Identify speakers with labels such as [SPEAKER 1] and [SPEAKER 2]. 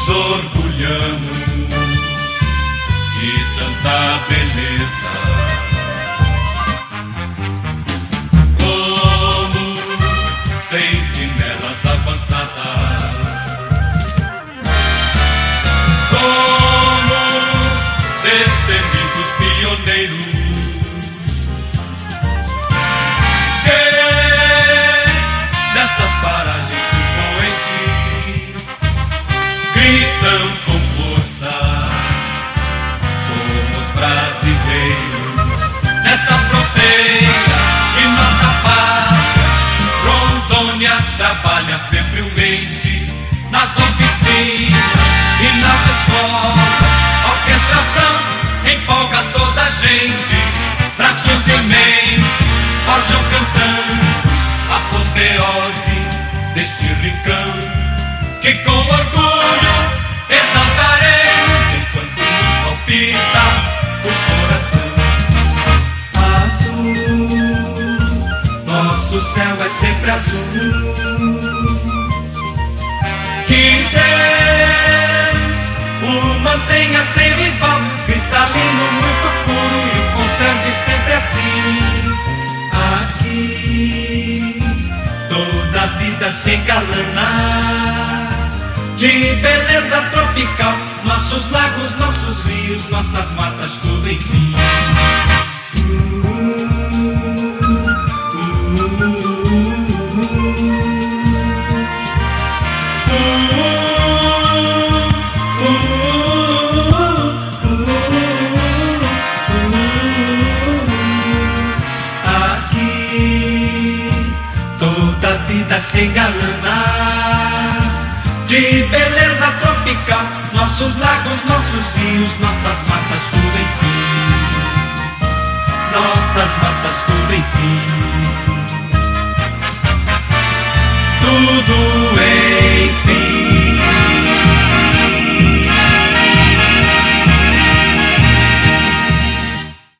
[SPEAKER 1] nos orgulhamos de tanta beleza. Brasileiros nesta fronteira e nossa pátria. Rondônia trabalha febrilmente nas oficinas e nas escolas. Orquestração empolga toda a gente. Braços e mentes forjam cantando a apoteose deste rincão que com orgulho sempre azul. Que Deus o mantenha sem rival, cristalino, muito puro e o conserve sempre assim. Aqui toda a vida se engalana de beleza tropical, nossos lagos, nossos rios, nossas matas, tudo enfim. Se engalana de beleza tropical, nossos lagos, nossos rios, nossas matas,